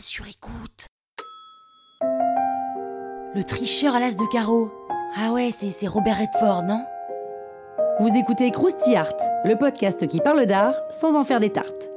Sur écoute. Le tricheur à l'as de carreau. Ah ouais, c'est Robert Redford, non? Vous écoutez Krusty Art, le podcast qui parle d'art sans en faire des tartes.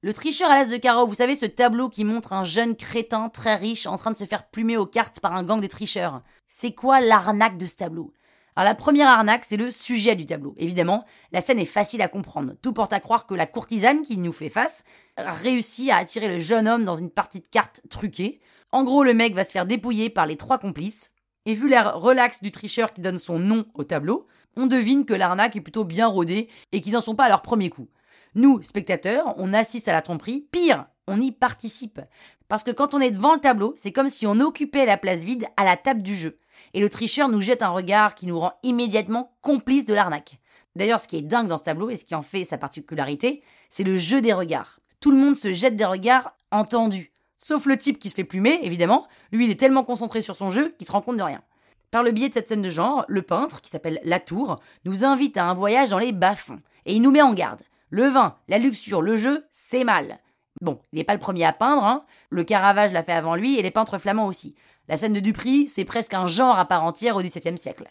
Le tricheur à l'as de carreau, vous savez ce tableau qui montre un jeune crétin très riche en train de se faire plumer aux cartes par un gang des tricheurs? C'est quoi l'arnaque de ce tableau? Alors la première arnaque, c'est le sujet du tableau. Évidemment, la scène est facile à comprendre. Tout porte à croire que la courtisane qui nous fait face réussit à attirer le jeune homme dans une partie de cartes truquée. En gros, le mec va se faire dépouiller par les trois complices. Et vu l'air relax du tricheur qui donne son nom au tableau, on devine que l'arnaque est plutôt bien rodée et qu'ils n'en sont pas à leur premier coup. Nous, spectateurs, on assiste à la tromperie. Pire, on y participe. Parce que quand on est devant le tableau, c'est comme si on occupait la place vide à la table du jeu et le tricheur nous jette un regard qui nous rend immédiatement complices de l'arnaque. D'ailleurs, ce qui est dingue dans ce tableau et ce qui en fait sa particularité, c'est le jeu des regards. Tout le monde se jette des regards entendus. Sauf le type qui se fait plumer, évidemment. Lui, il est tellement concentré sur son jeu qu'il se rend compte de rien. Par le biais de cette scène de genre, le peintre, qui s'appelle Latour, nous invite à un voyage dans les bas-fonds. Et il nous met en garde. Le vin, la luxure, le jeu, c'est mal. Bon, il n'est pas le premier à peindre, hein. le Caravage l'a fait avant lui et les peintres flamands aussi. La scène de Dupri, c'est presque un genre à part entière au XVIIe siècle.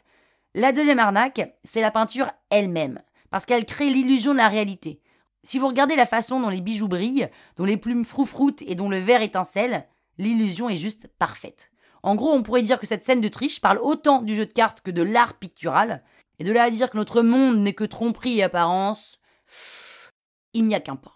La deuxième arnaque, c'est la peinture elle-même, parce qu'elle crée l'illusion de la réalité. Si vous regardez la façon dont les bijoux brillent, dont les plumes froufroutent et dont le verre étincelle, l'illusion est juste parfaite. En gros, on pourrait dire que cette scène de triche parle autant du jeu de cartes que de l'art pictural, et de là à dire que notre monde n'est que tromperie et apparence, il n'y a qu'un pas.